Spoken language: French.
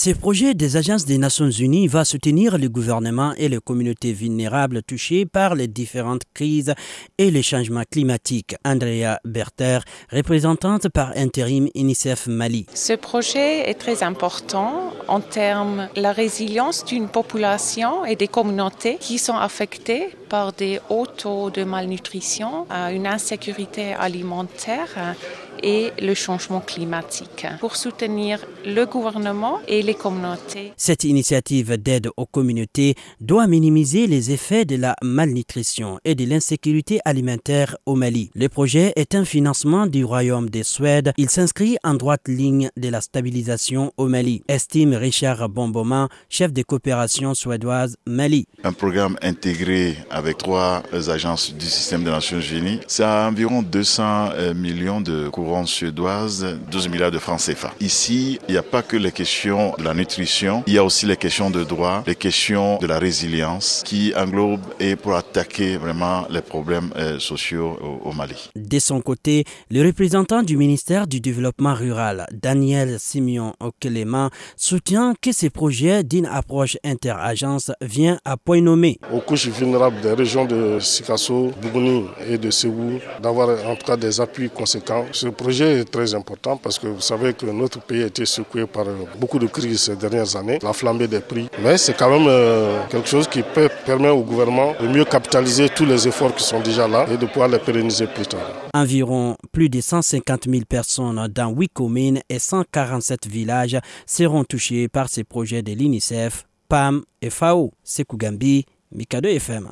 Ce projet des agences des Nations Unies va soutenir le gouvernement et les communautés vulnérables touchées par les différentes crises et les changements climatiques. Andrea Berter, représentante par intérim UNICEF Mali. Ce projet est très important en termes de la résilience d'une population et des communautés qui sont affectées par des hauts taux de malnutrition, une insécurité alimentaire et le changement climatique pour soutenir le gouvernement et les communautés. Cette initiative d'aide aux communautés doit minimiser les effets de la malnutrition et de l'insécurité alimentaire au Mali. Le projet est un financement du Royaume de Suède. Il s'inscrit en droite ligne de la stabilisation au Mali, estime Richard Bomboma, chef de coopération suédoise Mali. Un programme intégré avec trois agences du système des Nations Unies, c'est environ 200 millions de courants suédoise, 12 milliards de francs CFA. Ici, il n'y a pas que les questions de la nutrition, il y a aussi les questions de droit, les questions de la résilience qui englobent et pour attaquer vraiment les problèmes euh, sociaux au, Mali. De son côté, le représentant du ministère du Développement rural, Daniel Simeon Okelema, soutient que ces projets d'une approche interagence vient à point nommé. Aux couches vulnérables des régions de Sikasso, Bougouni et de Ségou, d'avoir en tout cas des appuis conséquents. Ce projet est très important parce que vous savez que notre pays a été secoué par beaucoup de crises ces dernières années, la flambée des prix. Mais c'est quand même euh, quelque chose qui peut permettre au gouvernement de mieux capitaliser tous les efforts qui sont déjà là et de pouvoir les pérenniser plus tard. Environ plus de 150 000 personnes dans 8 communes et 147 villages seront touchés par ces projets de l'UNICEF, PAM et FAO. Sekou Gambi, Mikado FM.